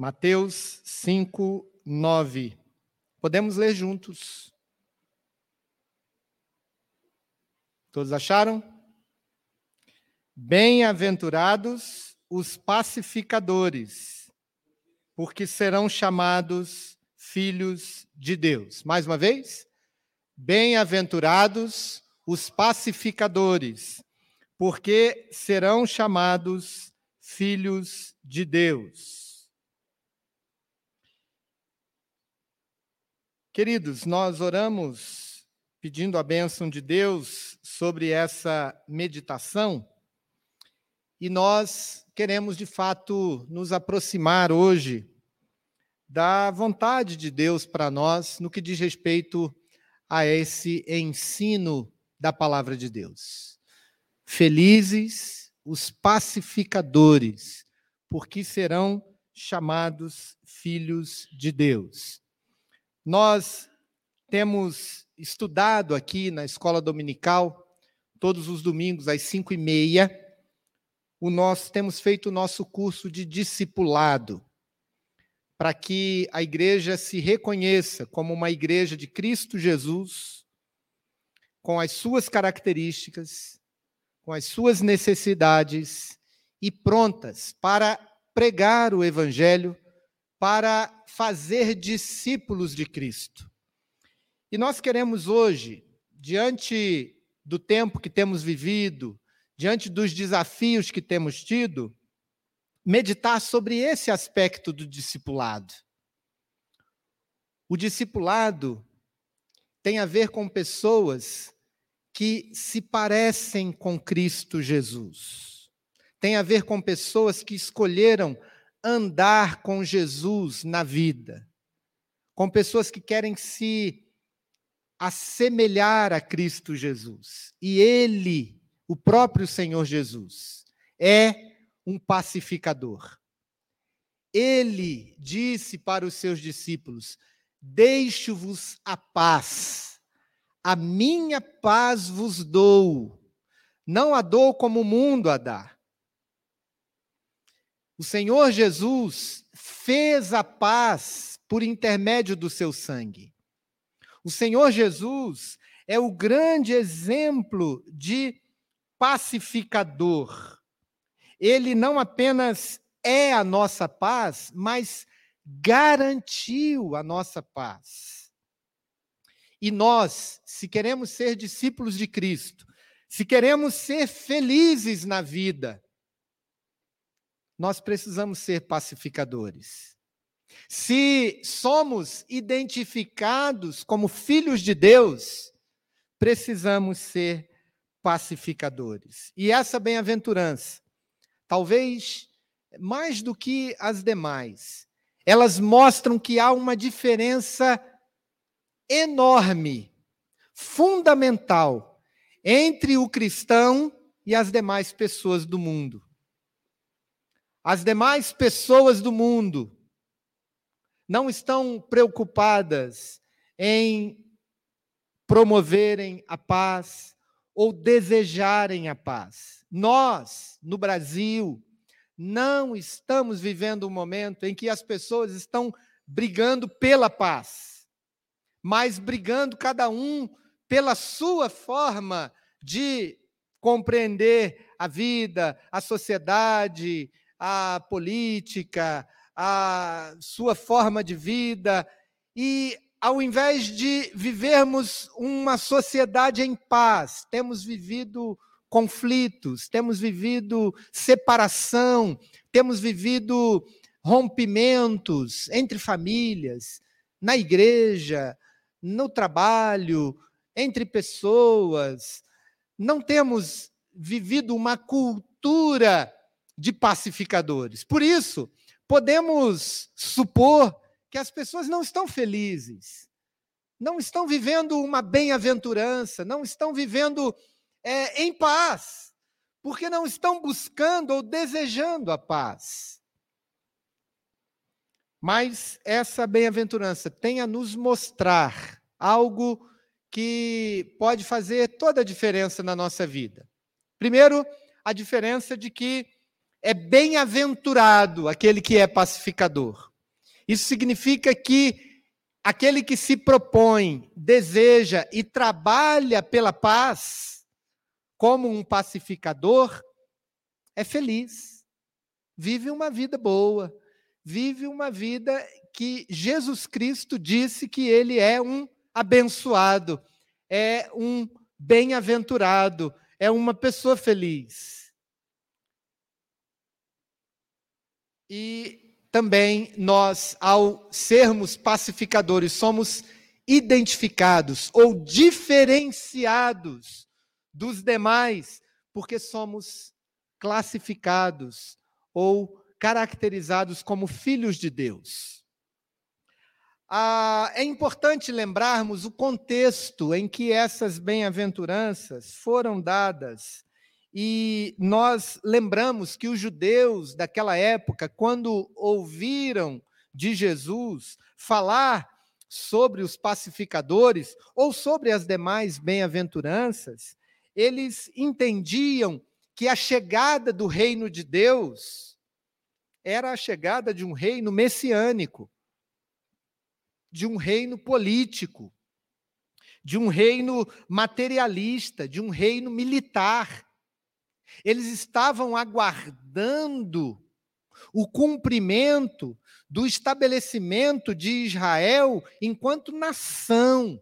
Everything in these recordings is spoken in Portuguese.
Mateus 5, 9. Podemos ler juntos. Todos acharam? Bem-aventurados os pacificadores, porque serão chamados filhos de Deus. Mais uma vez. Bem-aventurados os pacificadores, porque serão chamados filhos de Deus. Queridos, nós oramos pedindo a bênção de Deus sobre essa meditação e nós queremos de fato nos aproximar hoje da vontade de Deus para nós no que diz respeito a esse ensino da palavra de Deus. Felizes os pacificadores, porque serão chamados filhos de Deus. Nós temos estudado aqui na escola dominical, todos os domingos às cinco e meia, o nosso, temos feito o nosso curso de discipulado, para que a igreja se reconheça como uma igreja de Cristo Jesus, com as suas características, com as suas necessidades e prontas para pregar o Evangelho, para fazer discípulos de Cristo. E nós queremos hoje, diante do tempo que temos vivido, diante dos desafios que temos tido, meditar sobre esse aspecto do discipulado. O discipulado tem a ver com pessoas que se parecem com Cristo Jesus. Tem a ver com pessoas que escolheram andar com Jesus na vida. Com pessoas que querem se assemelhar a Cristo Jesus. E ele, o próprio Senhor Jesus, é um pacificador. Ele disse para os seus discípulos: Deixo-vos a paz a minha paz vos dou, não a dou como o mundo a dá. O Senhor Jesus fez a paz por intermédio do seu sangue. O Senhor Jesus é o grande exemplo de pacificador. Ele não apenas é a nossa paz, mas garantiu a nossa paz. E nós, se queremos ser discípulos de Cristo, se queremos ser felizes na vida, nós precisamos ser pacificadores. Se somos identificados como filhos de Deus, precisamos ser pacificadores. E essa bem-aventurança, talvez mais do que as demais, elas mostram que há uma diferença enorme, fundamental, entre o cristão e as demais pessoas do mundo. As demais pessoas do mundo não estão preocupadas em promoverem a paz ou desejarem a paz. Nós, no Brasil, não estamos vivendo um momento em que as pessoas estão brigando pela paz mas brigando cada um pela sua forma de compreender a vida, a sociedade, a política, a sua forma de vida. E ao invés de vivermos uma sociedade em paz, temos vivido conflitos, temos vivido separação, temos vivido rompimentos entre famílias, na igreja, no trabalho, entre pessoas. Não temos vivido uma cultura de pacificadores. Por isso, podemos supor que as pessoas não estão felizes, não estão vivendo uma bem-aventurança, não estão vivendo é, em paz, porque não estão buscando ou desejando a paz. Mas essa bem-aventurança tem a nos mostrar algo que pode fazer toda a diferença na nossa vida. Primeiro, a diferença de que é bem-aventurado aquele que é pacificador. Isso significa que aquele que se propõe, deseja e trabalha pela paz, como um pacificador, é feliz, vive uma vida boa, vive uma vida que Jesus Cristo disse que ele é um abençoado, é um bem-aventurado, é uma pessoa feliz. E também nós, ao sermos pacificadores, somos identificados ou diferenciados dos demais, porque somos classificados ou caracterizados como filhos de Deus. Ah, é importante lembrarmos o contexto em que essas bem-aventuranças foram dadas. E nós lembramos que os judeus daquela época, quando ouviram de Jesus falar sobre os pacificadores ou sobre as demais bem-aventuranças, eles entendiam que a chegada do reino de Deus era a chegada de um reino messiânico de um reino político, de um reino materialista, de um reino militar. Eles estavam aguardando o cumprimento do estabelecimento de Israel enquanto nação.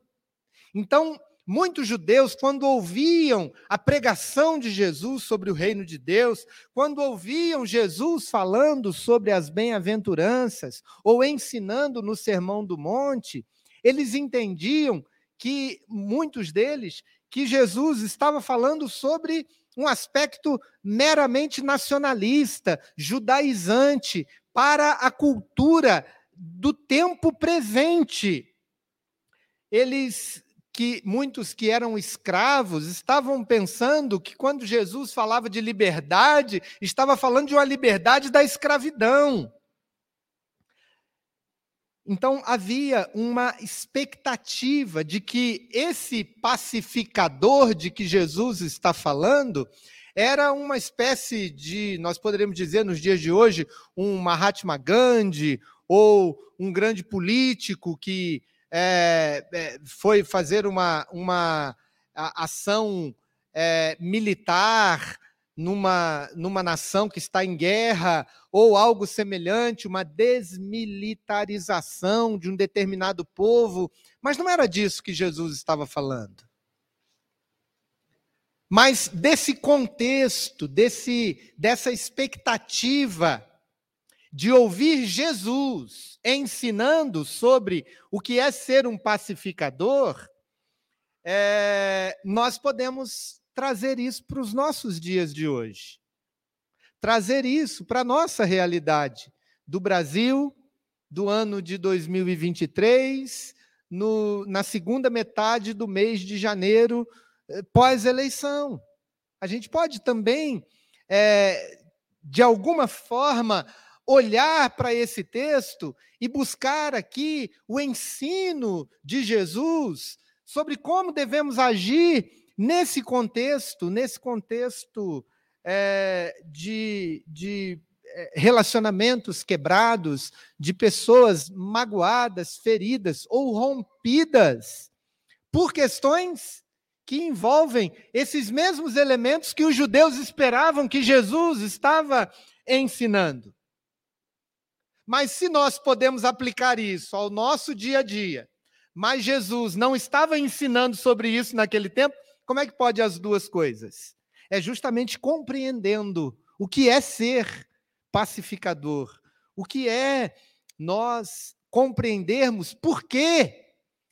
Então, Muitos judeus, quando ouviam a pregação de Jesus sobre o reino de Deus, quando ouviam Jesus falando sobre as bem-aventuranças ou ensinando no Sermão do Monte, eles entendiam que muitos deles que Jesus estava falando sobre um aspecto meramente nacionalista, judaizante para a cultura do tempo presente. Eles que muitos que eram escravos estavam pensando que quando Jesus falava de liberdade, estava falando de uma liberdade da escravidão. Então havia uma expectativa de que esse pacificador de que Jesus está falando era uma espécie de, nós poderíamos dizer nos dias de hoje, um Mahatma Gandhi ou um grande político que é, é, foi fazer uma, uma ação é, militar numa, numa nação que está em guerra, ou algo semelhante, uma desmilitarização de um determinado povo. Mas não era disso que Jesus estava falando. Mas desse contexto, desse, dessa expectativa de ouvir Jesus ensinando sobre o que é ser um pacificador, é, nós podemos trazer isso para os nossos dias de hoje. Trazer isso para a nossa realidade do Brasil, do ano de 2023, no, na segunda metade do mês de janeiro, eh, pós-eleição. A gente pode também, é, de alguma forma, olhar para esse texto e buscar aqui o ensino de Jesus sobre como devemos agir nesse contexto, nesse contexto é, de, de eh, relacionamentos quebrados, de pessoas magoadas, feridas ou rompidas por questões que envolvem esses mesmos elementos que os judeus esperavam que Jesus estava ensinando. Mas se nós podemos aplicar isso ao nosso dia a dia, mas Jesus não estava ensinando sobre isso naquele tempo, como é que pode as duas coisas? É justamente compreendendo o que é ser pacificador, o que é nós compreendermos por que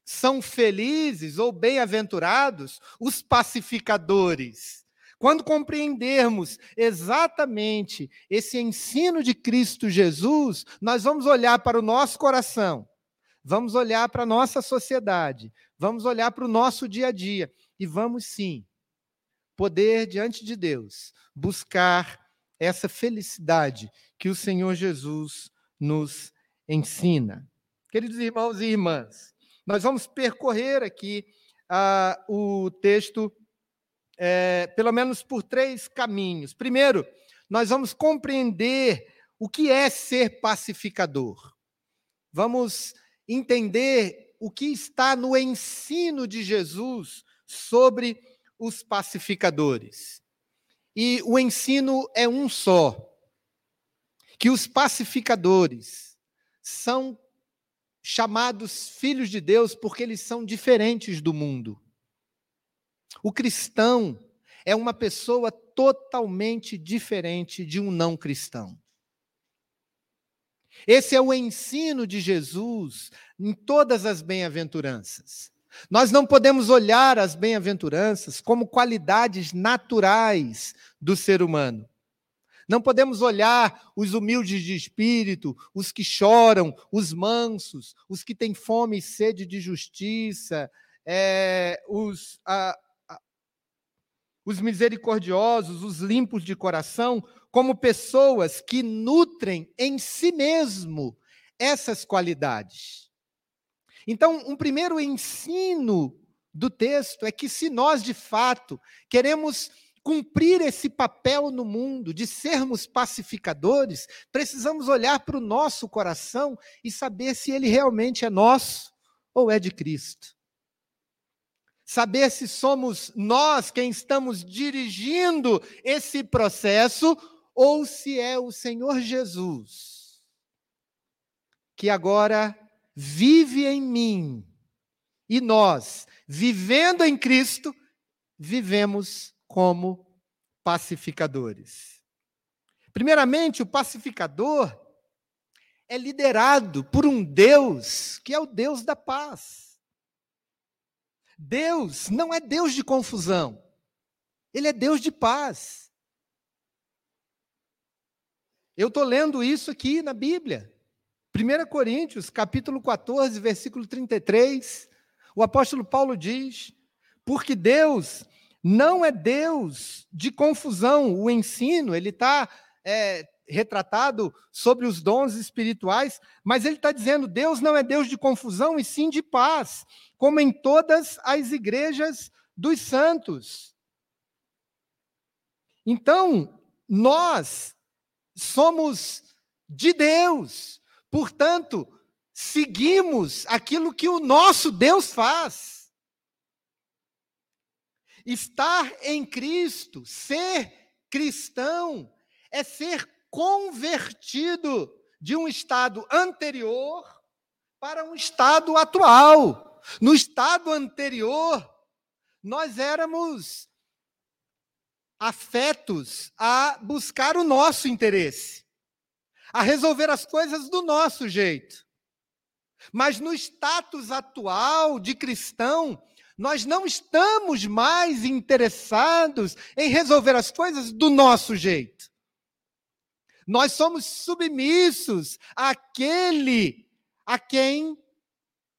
são felizes ou bem-aventurados os pacificadores. Quando compreendermos exatamente esse ensino de Cristo Jesus, nós vamos olhar para o nosso coração, vamos olhar para a nossa sociedade, vamos olhar para o nosso dia a dia e vamos sim poder, diante de Deus, buscar essa felicidade que o Senhor Jesus nos ensina. Queridos irmãos e irmãs, nós vamos percorrer aqui uh, o texto é, pelo menos por três caminhos. Primeiro, nós vamos compreender o que é ser pacificador. vamos entender o que está no ensino de Jesus sobre os pacificadores. E o ensino é um só: que os pacificadores são chamados filhos de Deus porque eles são diferentes do mundo. O cristão é uma pessoa totalmente diferente de um não cristão. Esse é o ensino de Jesus em todas as bem-aventuranças. Nós não podemos olhar as bem-aventuranças como qualidades naturais do ser humano. Não podemos olhar os humildes de espírito, os que choram, os mansos, os que têm fome e sede de justiça, é, os, a, a, os misericordiosos, os limpos de coração, como pessoas que nutrem em si mesmo essas qualidades. Então, um primeiro ensino do texto é que se nós de fato queremos cumprir esse papel no mundo de sermos pacificadores, precisamos olhar para o nosso coração e saber se ele realmente é nosso ou é de Cristo. Saber se somos nós quem estamos dirigindo esse processo ou se é o Senhor Jesus que agora vive em mim. E nós, vivendo em Cristo, vivemos como pacificadores. Primeiramente, o pacificador é liderado por um Deus que é o Deus da paz. Deus não é Deus de confusão, ele é Deus de paz. Eu estou lendo isso aqui na Bíblia. 1 Coríntios, capítulo 14, versículo 33, o apóstolo Paulo diz: Porque Deus não é Deus de confusão, o ensino, ele está é, retratado sobre os dons espirituais, mas ele está dizendo: Deus não é Deus de confusão, e sim de paz, como em todas as igrejas dos santos. Então, nós somos de Deus, Portanto, seguimos aquilo que o nosso Deus faz. Estar em Cristo, ser cristão, é ser convertido de um estado anterior para um estado atual. No estado anterior, nós éramos afetos a buscar o nosso interesse a resolver as coisas do nosso jeito. Mas no status atual de cristão, nós não estamos mais interessados em resolver as coisas do nosso jeito. Nós somos submissos àquele a quem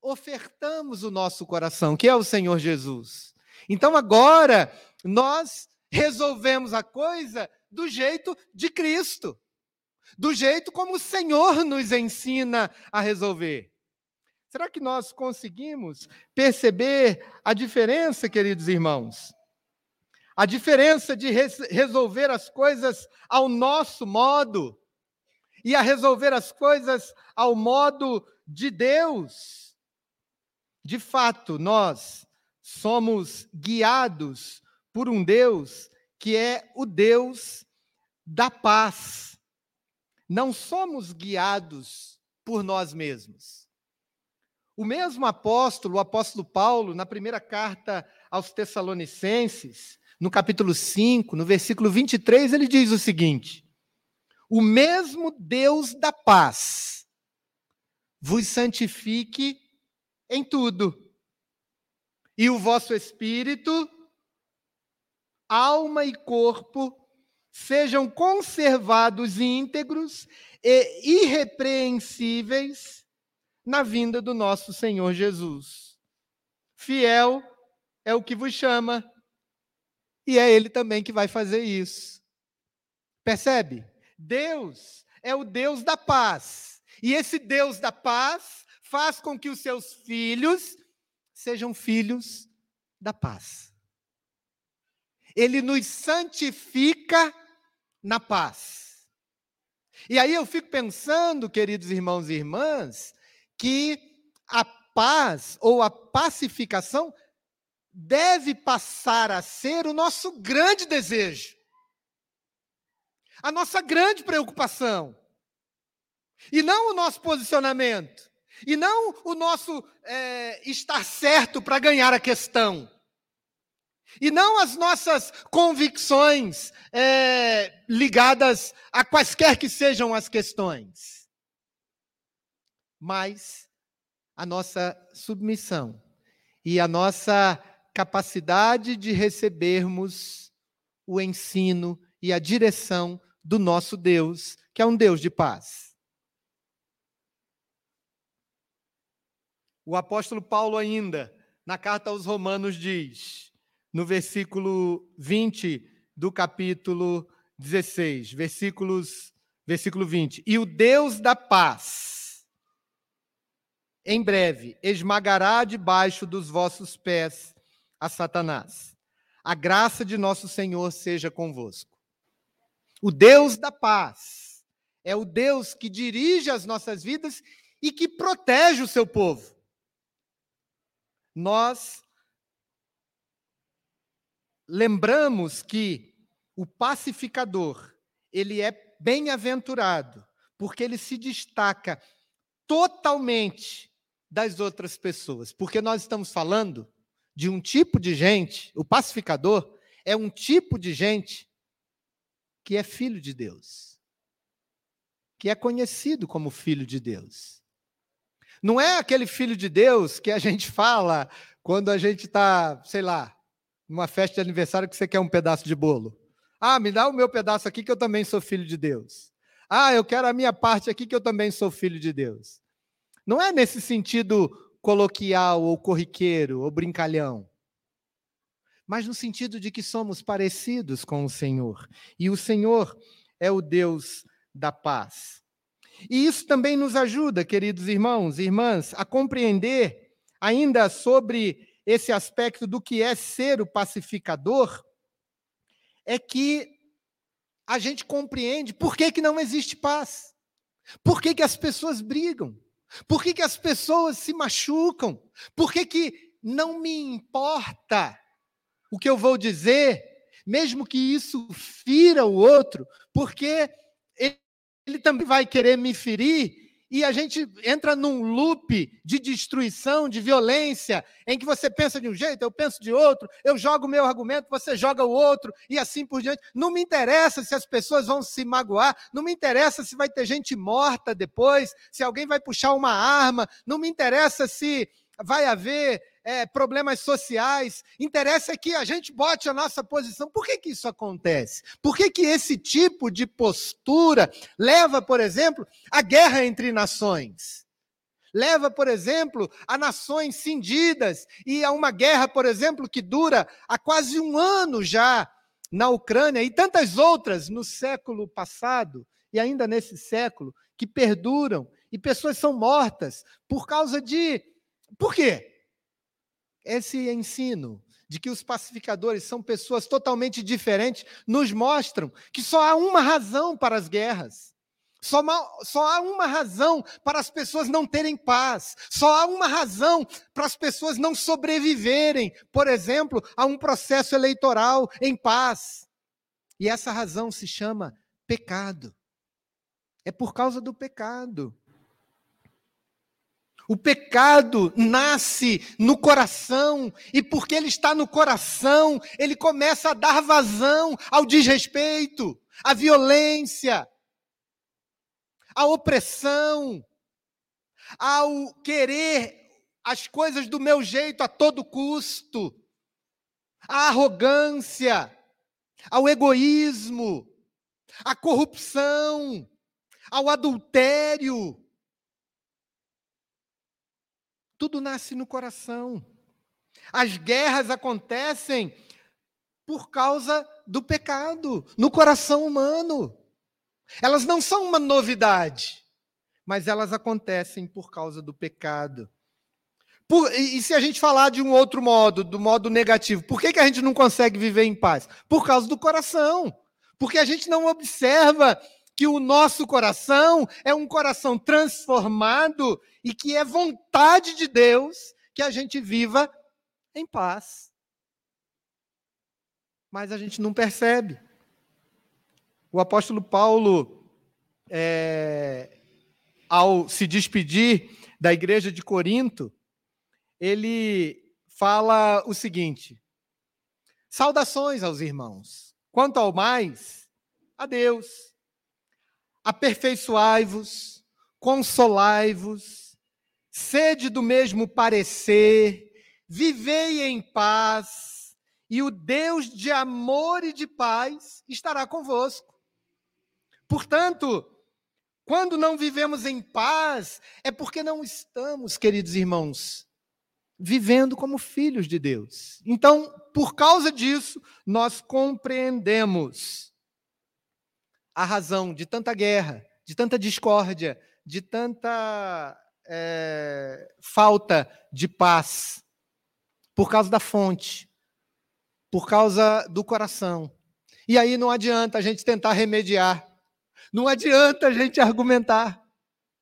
ofertamos o nosso coração, que é o Senhor Jesus. Então agora nós resolvemos a coisa do jeito de Cristo do jeito como o Senhor nos ensina a resolver. Será que nós conseguimos perceber a diferença, queridos irmãos? A diferença de resolver as coisas ao nosso modo e a resolver as coisas ao modo de Deus. De fato, nós somos guiados por um Deus que é o Deus da paz não somos guiados por nós mesmos. O mesmo apóstolo, o apóstolo Paulo, na primeira carta aos Tessalonicenses, no capítulo 5, no versículo 23, ele diz o seguinte: O mesmo Deus da paz vos santifique em tudo, e o vosso espírito, alma e corpo sejam conservados íntegros e irrepreensíveis na vinda do nosso Senhor Jesus. Fiel é o que vos chama, e é Ele também que vai fazer isso. Percebe? Deus é o Deus da paz, e esse Deus da paz faz com que os seus filhos sejam filhos da paz. Ele nos santifica na paz. E aí eu fico pensando, queridos irmãos e irmãs, que a paz ou a pacificação deve passar a ser o nosso grande desejo, a nossa grande preocupação, e não o nosso posicionamento, e não o nosso é, estar certo para ganhar a questão. E não as nossas convicções é, ligadas a quaisquer que sejam as questões, mas a nossa submissão e a nossa capacidade de recebermos o ensino e a direção do nosso Deus, que é um Deus de paz. O apóstolo Paulo, ainda, na carta aos Romanos, diz: no versículo 20 do capítulo 16, versículos, versículo 20. E o Deus da paz, em breve, esmagará debaixo dos vossos pés a Satanás. A graça de nosso Senhor seja convosco. O Deus da paz é o Deus que dirige as nossas vidas e que protege o seu povo. Nós lembramos que o pacificador, ele é bem-aventurado, porque ele se destaca totalmente das outras pessoas. Porque nós estamos falando de um tipo de gente, o pacificador é um tipo de gente que é filho de Deus, que é conhecido como filho de Deus. Não é aquele filho de Deus que a gente fala quando a gente está, sei lá, numa festa de aniversário que você quer um pedaço de bolo. Ah, me dá o meu pedaço aqui que eu também sou filho de Deus. Ah, eu quero a minha parte aqui que eu também sou filho de Deus. Não é nesse sentido coloquial ou corriqueiro ou brincalhão, mas no sentido de que somos parecidos com o Senhor. E o Senhor é o Deus da paz. E isso também nos ajuda, queridos irmãos e irmãs, a compreender ainda sobre esse aspecto do que é ser o pacificador, é que a gente compreende por que, que não existe paz. Por que, que as pessoas brigam? Por que, que as pessoas se machucam? Por que, que não me importa o que eu vou dizer, mesmo que isso fira o outro, porque ele, ele também vai querer me ferir e a gente entra num loop de destruição, de violência, em que você pensa de um jeito, eu penso de outro, eu jogo o meu argumento, você joga o outro, e assim por diante. Não me interessa se as pessoas vão se magoar, não me interessa se vai ter gente morta depois, se alguém vai puxar uma arma, não me interessa se vai haver é, problemas sociais, interessa que a gente bote a nossa posição. Por que, que isso acontece? Por que, que esse tipo de postura leva, por exemplo, à guerra entre nações? Leva, por exemplo, a nações cindidas e a uma guerra, por exemplo, que dura há quase um ano já na Ucrânia e tantas outras no século passado e ainda nesse século que perduram e pessoas são mortas por causa de. Por quê? Esse ensino de que os pacificadores são pessoas totalmente diferentes nos mostram que só há uma razão para as guerras. Só, só há uma razão para as pessoas não terem paz. Só há uma razão para as pessoas não sobreviverem, por exemplo, a um processo eleitoral em paz. E essa razão se chama pecado. É por causa do pecado. O pecado nasce no coração, e porque ele está no coração, ele começa a dar vazão ao desrespeito, à violência, à opressão, ao querer as coisas do meu jeito a todo custo, à arrogância, ao egoísmo, à corrupção, ao adultério tudo nasce no coração. As guerras acontecem por causa do pecado, no coração humano. Elas não são uma novidade, mas elas acontecem por causa do pecado. Por, e, e, se a gente falar de um outro modo, do modo negativo, por que, que a gente não consegue viver em paz? Por causa do coração. Porque a gente não observa que o nosso coração é um coração transformado e que é vontade de Deus que a gente viva em paz. Mas a gente não percebe. O apóstolo Paulo, é, ao se despedir da igreja de Corinto, ele fala o seguinte: Saudações aos irmãos. Quanto ao mais, a Deus. Aperfeiçoai-vos, consolai-vos, sede do mesmo parecer, vivei em paz, e o Deus de amor e de paz estará convosco. Portanto, quando não vivemos em paz, é porque não estamos, queridos irmãos, vivendo como filhos de Deus. Então, por causa disso, nós compreendemos a razão de tanta guerra, de tanta discórdia, de tanta é, falta de paz, por causa da fonte, por causa do coração. E aí não adianta a gente tentar remediar não adianta a gente argumentar.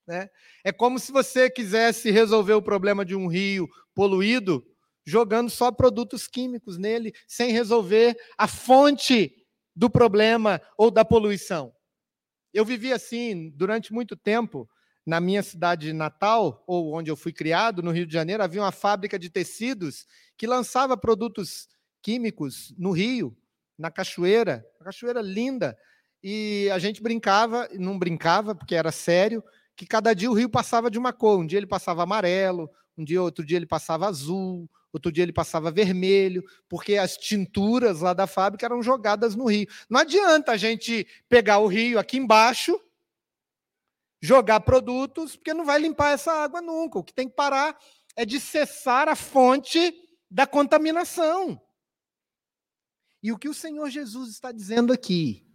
Né? É como se você quisesse resolver o problema de um rio poluído jogando só produtos químicos nele, sem resolver a fonte do problema ou da poluição. Eu vivi assim durante muito tempo. Na minha cidade natal, ou onde eu fui criado, no Rio de Janeiro, havia uma fábrica de tecidos que lançava produtos químicos no rio, na cachoeira, uma cachoeira linda, e a gente brincava, não brincava porque era sério, que cada dia o rio passava de uma cor. Um dia ele passava amarelo, um dia outro dia ele passava azul, outro dia ele passava vermelho, porque as tinturas lá da fábrica eram jogadas no rio. Não adianta a gente pegar o rio aqui embaixo, jogar produtos, porque não vai limpar essa água nunca. O que tem que parar é de cessar a fonte da contaminação. E o que o Senhor Jesus está dizendo aqui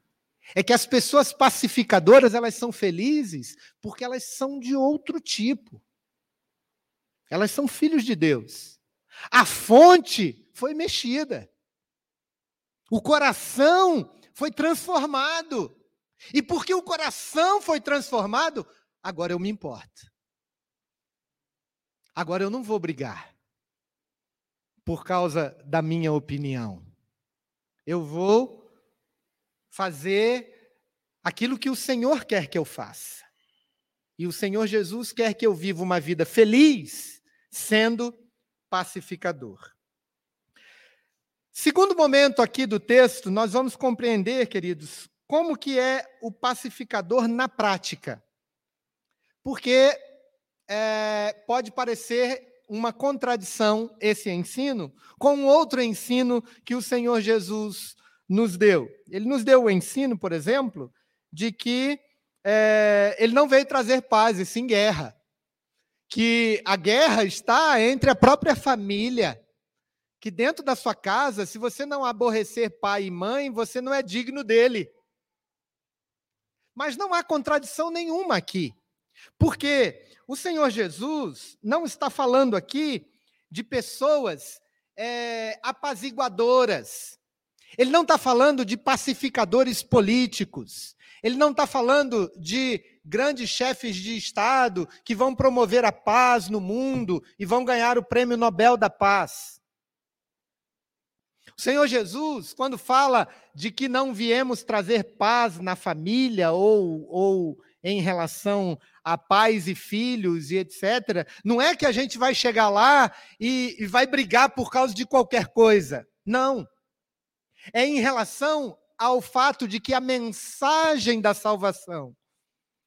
é que as pessoas pacificadoras, elas são felizes porque elas são de outro tipo. Elas são filhos de Deus. A fonte foi mexida. O coração foi transformado. E porque o coração foi transformado, agora eu me importo. Agora eu não vou brigar por causa da minha opinião. Eu vou fazer aquilo que o Senhor quer que eu faça. E o Senhor Jesus quer que eu viva uma vida feliz, sendo pacificador. Segundo momento aqui do texto, nós vamos compreender, queridos, como que é o pacificador na prática. Porque é, pode parecer uma contradição esse ensino com outro ensino que o Senhor Jesus nos deu? Ele nos deu o ensino, por exemplo, de que é, ele não veio trazer paz, e sim guerra. Que a guerra está entre a própria família. Que dentro da sua casa, se você não aborrecer pai e mãe, você não é digno dele. Mas não há contradição nenhuma aqui. Porque o Senhor Jesus não está falando aqui de pessoas é, apaziguadoras, ele não está falando de pacificadores políticos. Ele não está falando de grandes chefes de Estado que vão promover a paz no mundo e vão ganhar o prêmio Nobel da Paz. O Senhor Jesus, quando fala de que não viemos trazer paz na família ou, ou em relação a pais e filhos e etc., não é que a gente vai chegar lá e, e vai brigar por causa de qualquer coisa. Não é em relação ao fato de que a mensagem da salvação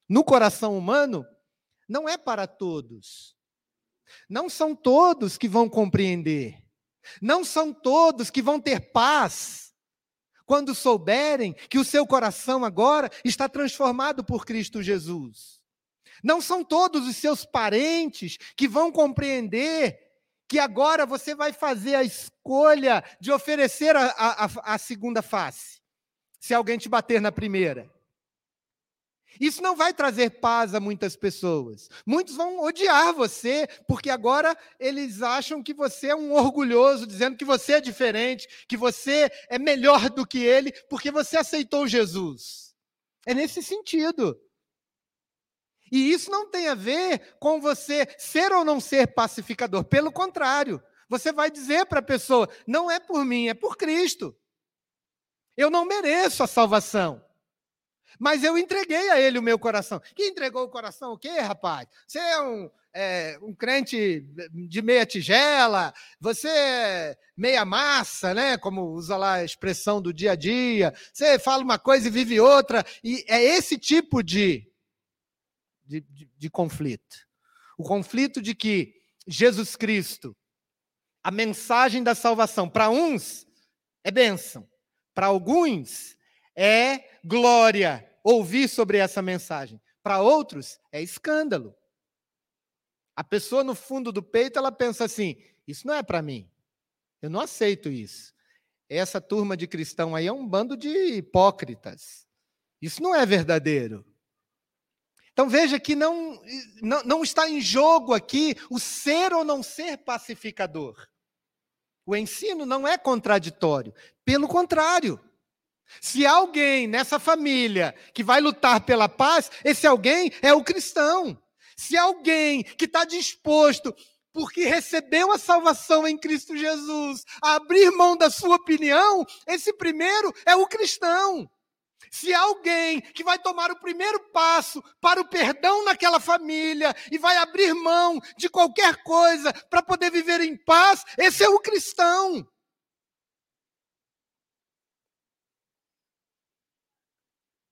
no coração humano não é para todos. Não são todos que vão compreender. Não são todos que vão ter paz quando souberem que o seu coração agora está transformado por Cristo Jesus. Não são todos os seus parentes que vão compreender que agora você vai fazer a escolha de oferecer a, a, a segunda face, se alguém te bater na primeira. Isso não vai trazer paz a muitas pessoas. Muitos vão odiar você, porque agora eles acham que você é um orgulhoso, dizendo que você é diferente, que você é melhor do que ele, porque você aceitou Jesus. É nesse sentido. E isso não tem a ver com você ser ou não ser pacificador. Pelo contrário, você vai dizer para a pessoa: não é por mim, é por Cristo. Eu não mereço a salvação. Mas eu entreguei a ele o meu coração. Que entregou o coração o quê, rapaz? Você é um, é, um crente de meia tigela, você é meia massa, né? Como usa lá a expressão do dia a dia. Você fala uma coisa e vive outra. E é esse tipo de, de, de, de conflito. O conflito de que Jesus Cristo, a mensagem da salvação, para uns é bênção, para alguns é glória ouvir sobre essa mensagem. Para outros, é escândalo. A pessoa no fundo do peito, ela pensa assim: isso não é para mim. Eu não aceito isso. Essa turma de cristão aí é um bando de hipócritas. Isso não é verdadeiro. Então veja que não, não, não está em jogo aqui o ser ou não ser pacificador. O ensino não é contraditório. Pelo contrário. Se alguém nessa família que vai lutar pela paz, esse alguém é o cristão. Se alguém que está disposto, porque recebeu a salvação em Cristo Jesus, a abrir mão da sua opinião, esse primeiro é o cristão. Se alguém que vai tomar o primeiro passo para o perdão naquela família e vai abrir mão de qualquer coisa para poder viver em paz, esse é o cristão.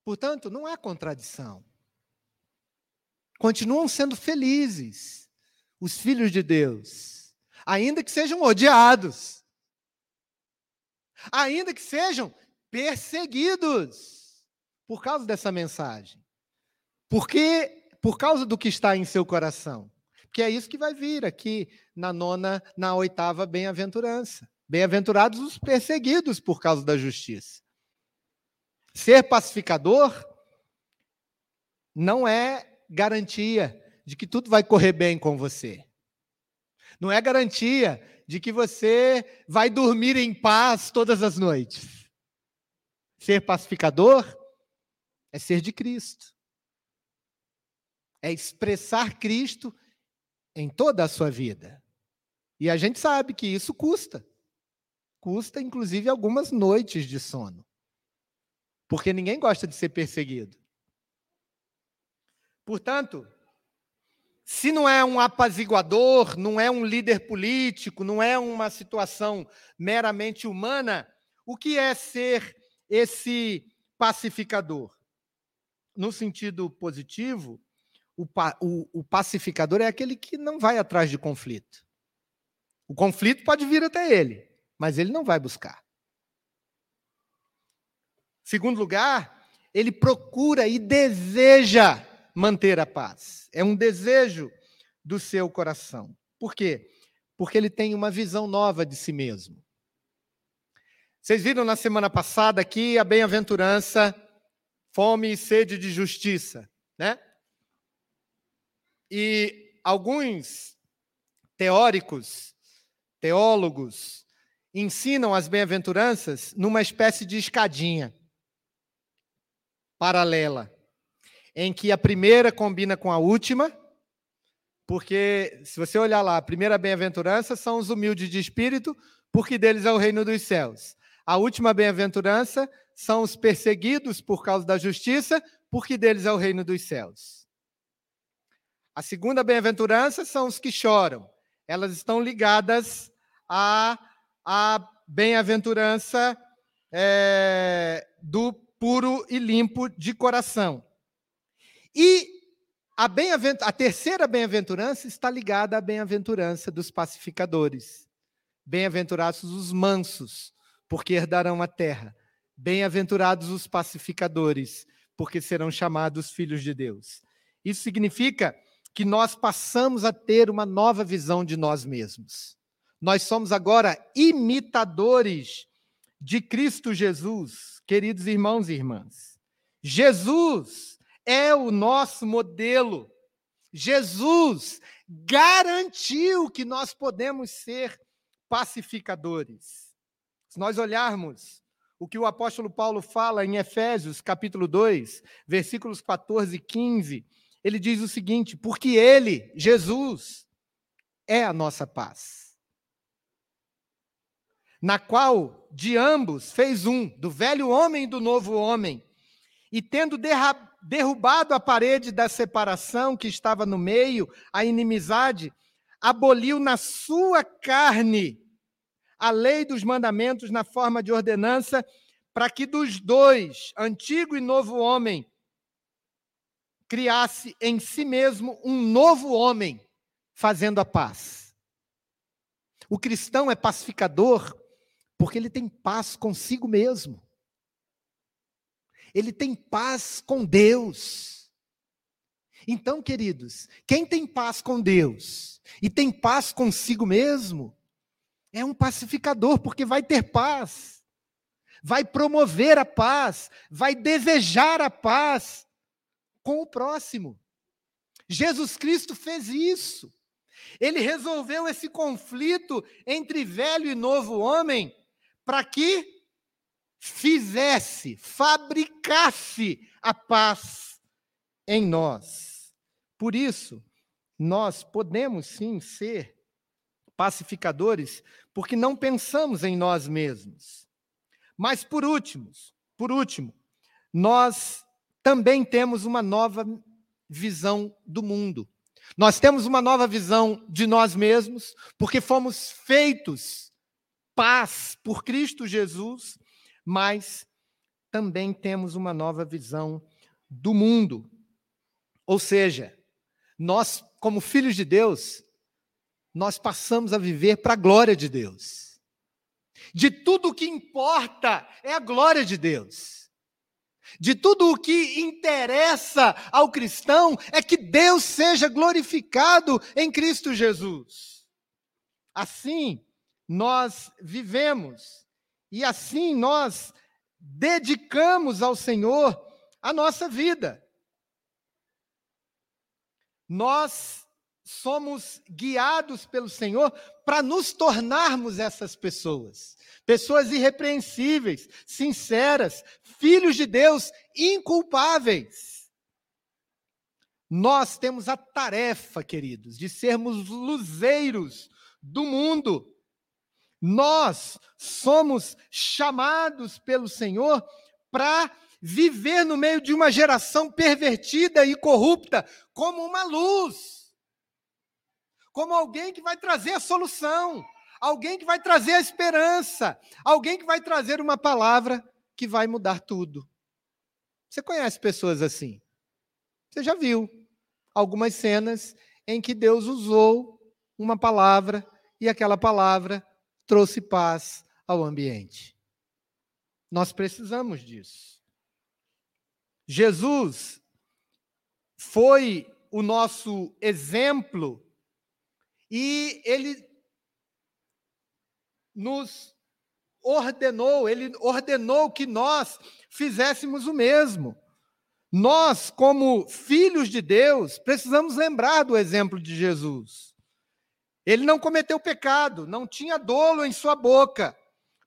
Portanto, não há contradição. Continuam sendo felizes os filhos de Deus, ainda que sejam odiados, ainda que sejam perseguidos por causa dessa mensagem. Porque por causa do que está em seu coração. Que é isso que vai vir aqui na nona, na oitava bem-aventurança. Bem-aventurados os perseguidos por causa da justiça. Ser pacificador não é garantia de que tudo vai correr bem com você. Não é garantia de que você vai dormir em paz todas as noites. Ser pacificador é ser de Cristo. É expressar Cristo em toda a sua vida. E a gente sabe que isso custa. Custa, inclusive, algumas noites de sono. Porque ninguém gosta de ser perseguido. Portanto, se não é um apaziguador, não é um líder político, não é uma situação meramente humana, o que é ser esse pacificador? No sentido positivo, o, o, o, pacificador é aquele que não vai atrás de conflito. O conflito pode vir até ele, mas ele não vai buscar. Segundo lugar, ele procura e deseja manter a paz. É um desejo do seu coração. Por quê? Porque ele tem uma visão nova de si mesmo. Vocês viram na semana passada aqui a bem-aventurança, fome e sede de justiça, né? E alguns teóricos, teólogos, ensinam as bem-aventuranças numa espécie de escadinha paralela, em que a primeira combina com a última, porque se você olhar lá, a primeira bem-aventurança são os humildes de espírito, porque deles é o reino dos céus. A última bem-aventurança são os perseguidos por causa da justiça, porque deles é o reino dos céus. A segunda bem-aventurança são os que choram. Elas estão ligadas à, à bem-aventurança é, do puro e limpo de coração. E a, a terceira bem-aventurança está ligada à bem-aventurança dos pacificadores. Bem-aventurados os mansos, porque herdarão a terra. Bem-aventurados os pacificadores, porque serão chamados filhos de Deus. Isso significa que nós passamos a ter uma nova visão de nós mesmos. Nós somos agora imitadores de Cristo Jesus, queridos irmãos e irmãs. Jesus é o nosso modelo. Jesus garantiu que nós podemos ser pacificadores. Se nós olharmos o que o apóstolo Paulo fala em Efésios, capítulo 2, versículos 14 e 15. Ele diz o seguinte: porque ele, Jesus, é a nossa paz. Na qual de ambos fez um, do velho homem e do novo homem, e tendo derrubado a parede da separação que estava no meio, a inimizade, aboliu na sua carne a lei dos mandamentos na forma de ordenança, para que dos dois, antigo e novo homem, criasse em si mesmo um novo homem, fazendo a paz. O cristão é pacificador porque ele tem paz consigo mesmo. Ele tem paz com Deus. Então, queridos, quem tem paz com Deus e tem paz consigo mesmo, é um pacificador, porque vai ter paz, vai promover a paz, vai desejar a paz com o próximo. Jesus Cristo fez isso. Ele resolveu esse conflito entre velho e novo homem para que fizesse, fabricasse a paz em nós. Por isso, nós podemos sim ser pacificadores, porque não pensamos em nós mesmos. Mas por último, por último, nós também temos uma nova visão do mundo. Nós temos uma nova visão de nós mesmos, porque fomos feitos paz por Cristo Jesus, mas também temos uma nova visão do mundo. Ou seja, nós, como filhos de Deus, nós passamos a viver para a glória de Deus. De tudo o que importa é a glória de Deus. De tudo o que interessa ao cristão é que Deus seja glorificado em Cristo Jesus. Assim nós vivemos e assim nós dedicamos ao Senhor a nossa vida. Nós somos guiados pelo Senhor para nos tornarmos essas pessoas. Pessoas irrepreensíveis, sinceras, filhos de Deus, inculpáveis. Nós temos a tarefa, queridos, de sermos luzeiros do mundo. Nós somos chamados pelo Senhor para viver no meio de uma geração pervertida e corrupta como uma luz como alguém que vai trazer a solução, alguém que vai trazer a esperança, alguém que vai trazer uma palavra que vai mudar tudo. Você conhece pessoas assim? Você já viu algumas cenas em que Deus usou uma palavra e aquela palavra trouxe paz ao ambiente. Nós precisamos disso. Jesus foi o nosso exemplo e ele nos ordenou, ele ordenou que nós fizéssemos o mesmo. Nós, como filhos de Deus, precisamos lembrar do exemplo de Jesus. Ele não cometeu pecado, não tinha dolo em sua boca,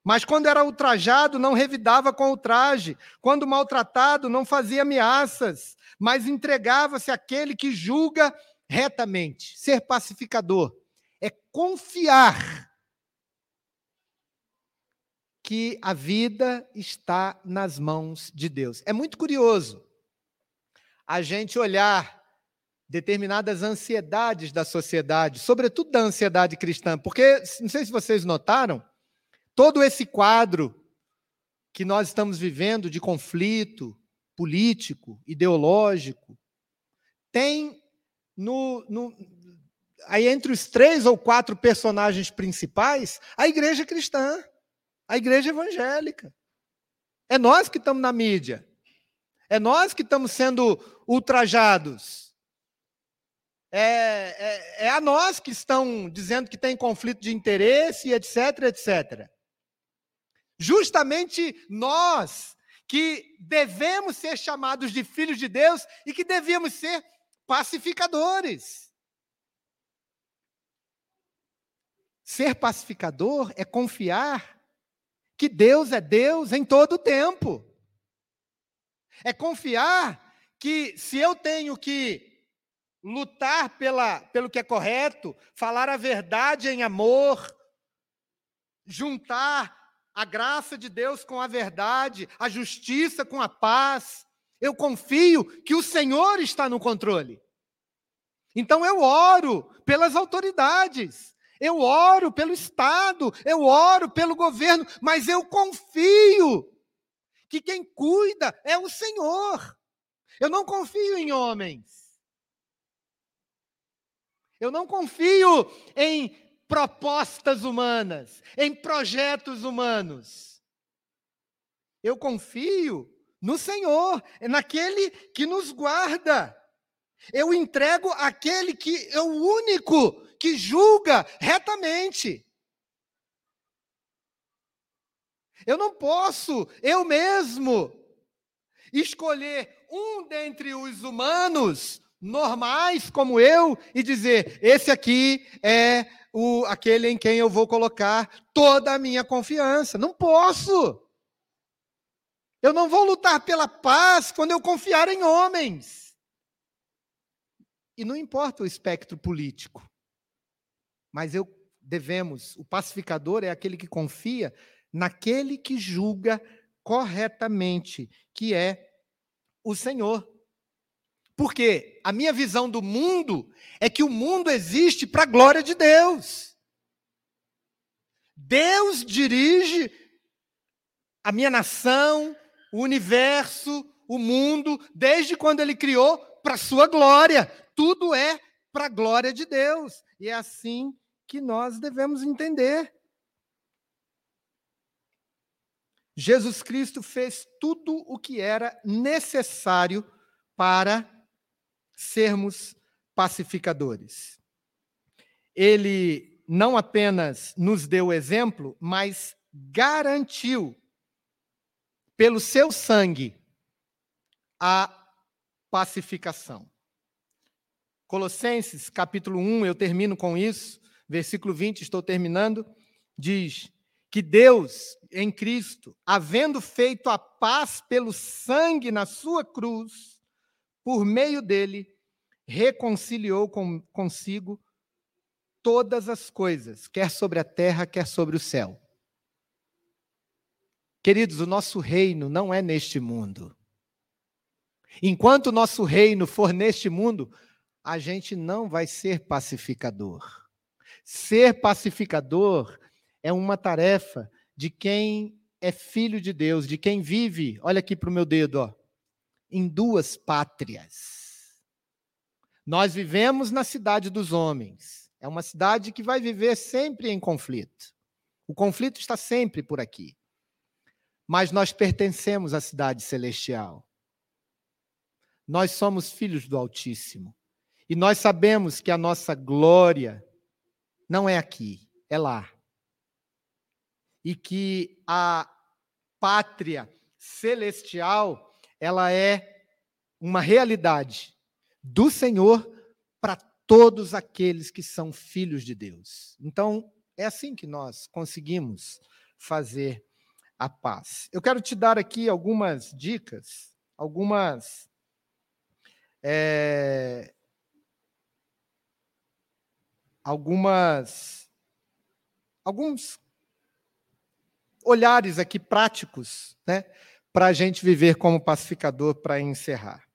mas quando era ultrajado, não revidava com ultraje, quando maltratado, não fazia ameaças, mas entregava-se àquele que julga retamente. Ser pacificador é confiar que a vida está nas mãos de Deus. É muito curioso a gente olhar determinadas ansiedades da sociedade, sobretudo da ansiedade cristã, porque não sei se vocês notaram, todo esse quadro que nós estamos vivendo de conflito político, ideológico, tem no, no, aí entre os três ou quatro personagens principais, a igreja cristã, a igreja evangélica. É nós que estamos na mídia. É nós que estamos sendo ultrajados. É, é, é, a nós que estão dizendo que tem conflito de interesse, etc, etc. Justamente nós que devemos ser chamados de filhos de Deus e que devíamos ser pacificadores. Ser pacificador é confiar que Deus é Deus em todo o tempo. É confiar que se eu tenho que lutar pela, pelo que é correto, falar a verdade em amor, juntar a graça de Deus com a verdade, a justiça com a paz, eu confio que o Senhor está no controle. Então eu oro pelas autoridades, eu oro pelo Estado, eu oro pelo governo, mas eu confio que quem cuida é o Senhor. Eu não confio em homens. Eu não confio em propostas humanas, em projetos humanos. Eu confio no Senhor, naquele que nos guarda. Eu entrego aquele que é o único que julga retamente. Eu não posso, eu mesmo, escolher um dentre os humanos normais como eu e dizer: esse aqui é o aquele em quem eu vou colocar toda a minha confiança. Não posso. Eu não vou lutar pela paz quando eu confiar em homens. E não importa o espectro político. Mas eu devemos, o pacificador é aquele que confia naquele que julga corretamente, que é o Senhor. Porque a minha visão do mundo é que o mundo existe para a glória de Deus. Deus dirige a minha nação, o universo, o mundo, desde quando ele criou, para a sua glória. Tudo é para a glória de Deus. E é assim que nós devemos entender. Jesus Cristo fez tudo o que era necessário para sermos pacificadores. Ele não apenas nos deu exemplo, mas garantiu, pelo seu sangue, a pacificação. Colossenses, capítulo 1, eu termino com isso, versículo 20, estou terminando, diz que Deus, em Cristo, havendo feito a paz pelo sangue na sua cruz, por meio dele, reconciliou com, consigo todas as coisas, quer sobre a terra, quer sobre o céu. Queridos, o nosso reino não é neste mundo. Enquanto o nosso reino for neste mundo, a gente não vai ser pacificador. Ser pacificador é uma tarefa de quem é filho de Deus, de quem vive, olha aqui para o meu dedo, ó, em duas pátrias. Nós vivemos na cidade dos homens. É uma cidade que vai viver sempre em conflito. O conflito está sempre por aqui. Mas nós pertencemos à cidade celestial. Nós somos filhos do Altíssimo. E nós sabemos que a nossa glória não é aqui, é lá. E que a pátria celestial, ela é uma realidade do Senhor para todos aqueles que são filhos de Deus. Então, é assim que nós conseguimos fazer a paz. Eu quero te dar aqui algumas dicas, algumas é, algumas alguns olhares aqui práticos, né, para a gente viver como pacificador para encerrar.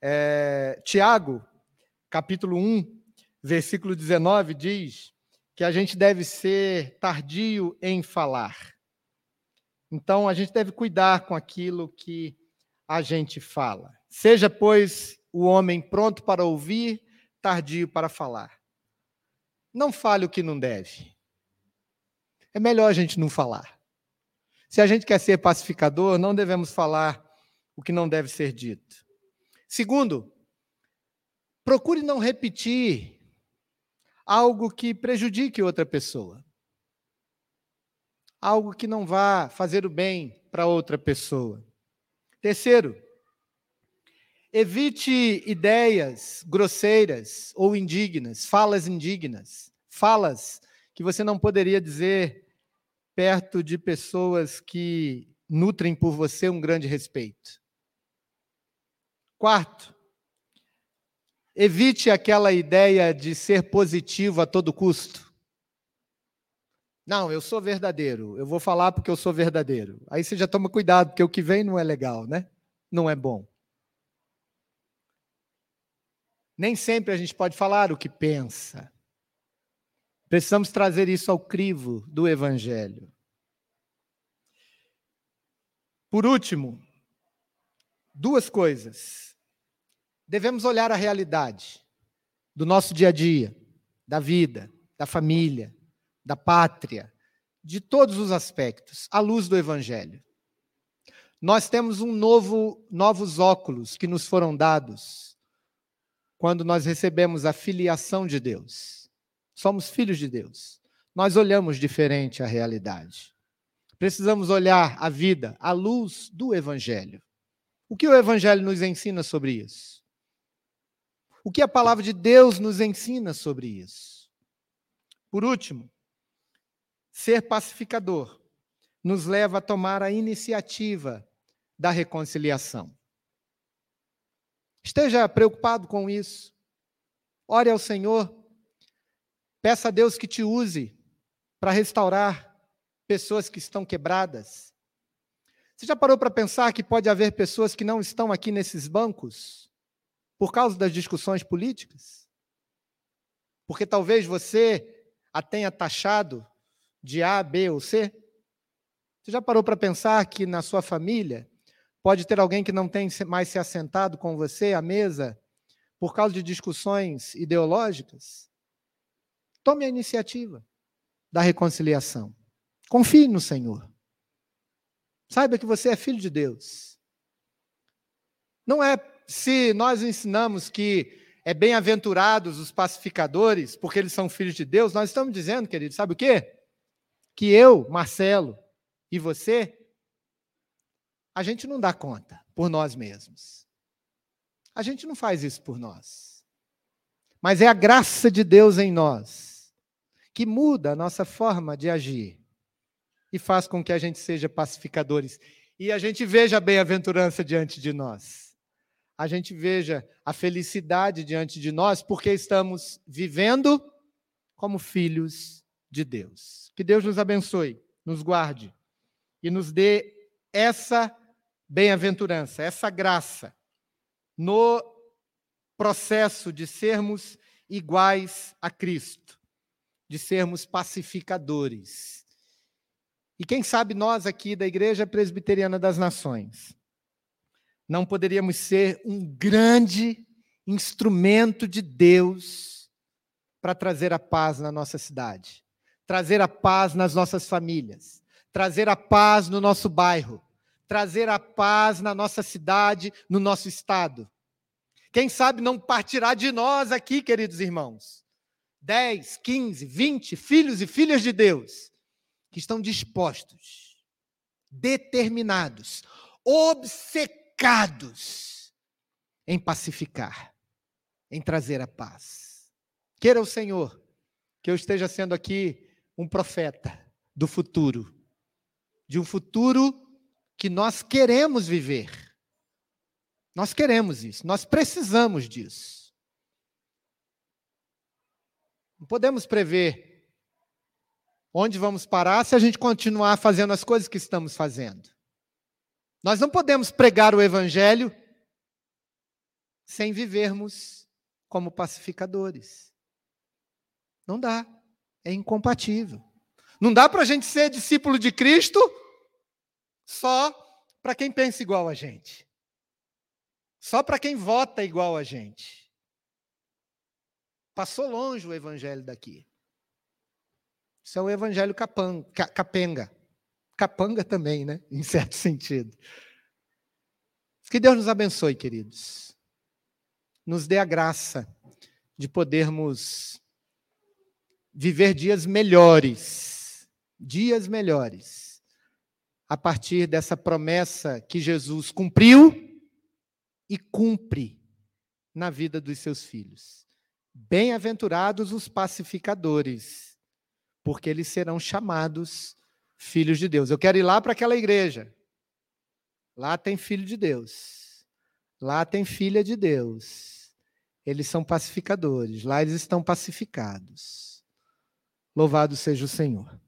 É, Tiago, capítulo 1, versículo 19, diz que a gente deve ser tardio em falar. Então, a gente deve cuidar com aquilo que a gente fala. Seja, pois, o homem pronto para ouvir, tardio para falar. Não fale o que não deve. É melhor a gente não falar. Se a gente quer ser pacificador, não devemos falar o que não deve ser dito. Segundo, procure não repetir algo que prejudique outra pessoa. Algo que não vá fazer o bem para outra pessoa. Terceiro, Evite ideias grosseiras ou indignas, falas indignas, falas que você não poderia dizer perto de pessoas que nutrem por você um grande respeito. Quarto, evite aquela ideia de ser positivo a todo custo. Não, eu sou verdadeiro, eu vou falar porque eu sou verdadeiro. Aí você já toma cuidado, porque o que vem não é legal, né? Não é bom. Nem sempre a gente pode falar o que pensa. Precisamos trazer isso ao crivo do Evangelho. Por último, duas coisas. Devemos olhar a realidade do nosso dia a dia, da vida, da família, da pátria, de todos os aspectos, à luz do Evangelho. Nós temos um novo, novos óculos que nos foram dados quando nós recebemos a filiação de Deus. Somos filhos de Deus. Nós olhamos diferente a realidade. Precisamos olhar a vida à luz do Evangelho. O que o Evangelho nos ensina sobre isso? O que a palavra de Deus nos ensina sobre isso? Por último, ser pacificador nos leva a tomar a iniciativa da reconciliação. Esteja preocupado com isso. Ore ao Senhor Peça a Deus que te use para restaurar pessoas que estão quebradas. Você já parou para pensar que pode haver pessoas que não estão aqui nesses bancos por causa das discussões políticas? Porque talvez você a tenha taxado de A, B ou C? Você já parou para pensar que na sua família pode ter alguém que não tem mais se assentado com você à mesa por causa de discussões ideológicas? Tome a iniciativa da reconciliação. Confie no Senhor. Saiba que você é filho de Deus. Não é se nós ensinamos que é bem-aventurados os pacificadores, porque eles são filhos de Deus, nós estamos dizendo, querido, sabe o quê? Que eu, Marcelo, e você, a gente não dá conta por nós mesmos. A gente não faz isso por nós. Mas é a graça de Deus em nós que muda a nossa forma de agir e faz com que a gente seja pacificadores e a gente veja a bem-aventurança diante de nós. A gente veja a felicidade diante de nós porque estamos vivendo como filhos de Deus. Que Deus nos abençoe, nos guarde e nos dê essa bem-aventurança, essa graça no processo de sermos iguais a Cristo de sermos pacificadores. E quem sabe nós aqui da Igreja Presbiteriana das Nações não poderíamos ser um grande instrumento de Deus para trazer a paz na nossa cidade, trazer a paz nas nossas famílias, trazer a paz no nosso bairro, trazer a paz na nossa cidade, no nosso estado. Quem sabe não partirá de nós aqui, queridos irmãos, 10, 15, 20 filhos e filhas de Deus que estão dispostos, determinados, obcecados em pacificar, em trazer a paz. Queira o Senhor que eu esteja sendo aqui um profeta do futuro, de um futuro que nós queremos viver. Nós queremos isso, nós precisamos disso. Não podemos prever onde vamos parar se a gente continuar fazendo as coisas que estamos fazendo. Nós não podemos pregar o Evangelho sem vivermos como pacificadores. Não dá. É incompatível. Não dá para a gente ser discípulo de Cristo só para quem pensa igual a gente. Só para quem vota igual a gente. Passou longe o evangelho daqui. Isso é o evangelho capanga, capenga. Capanga também, né? Em certo sentido. Que Deus nos abençoe, queridos. Nos dê a graça de podermos viver dias melhores, dias melhores, a partir dessa promessa que Jesus cumpriu e cumpre na vida dos seus filhos. Bem-aventurados os pacificadores, porque eles serão chamados filhos de Deus. Eu quero ir lá para aquela igreja. Lá tem filho de Deus. Lá tem filha de Deus. Eles são pacificadores. Lá eles estão pacificados. Louvado seja o Senhor.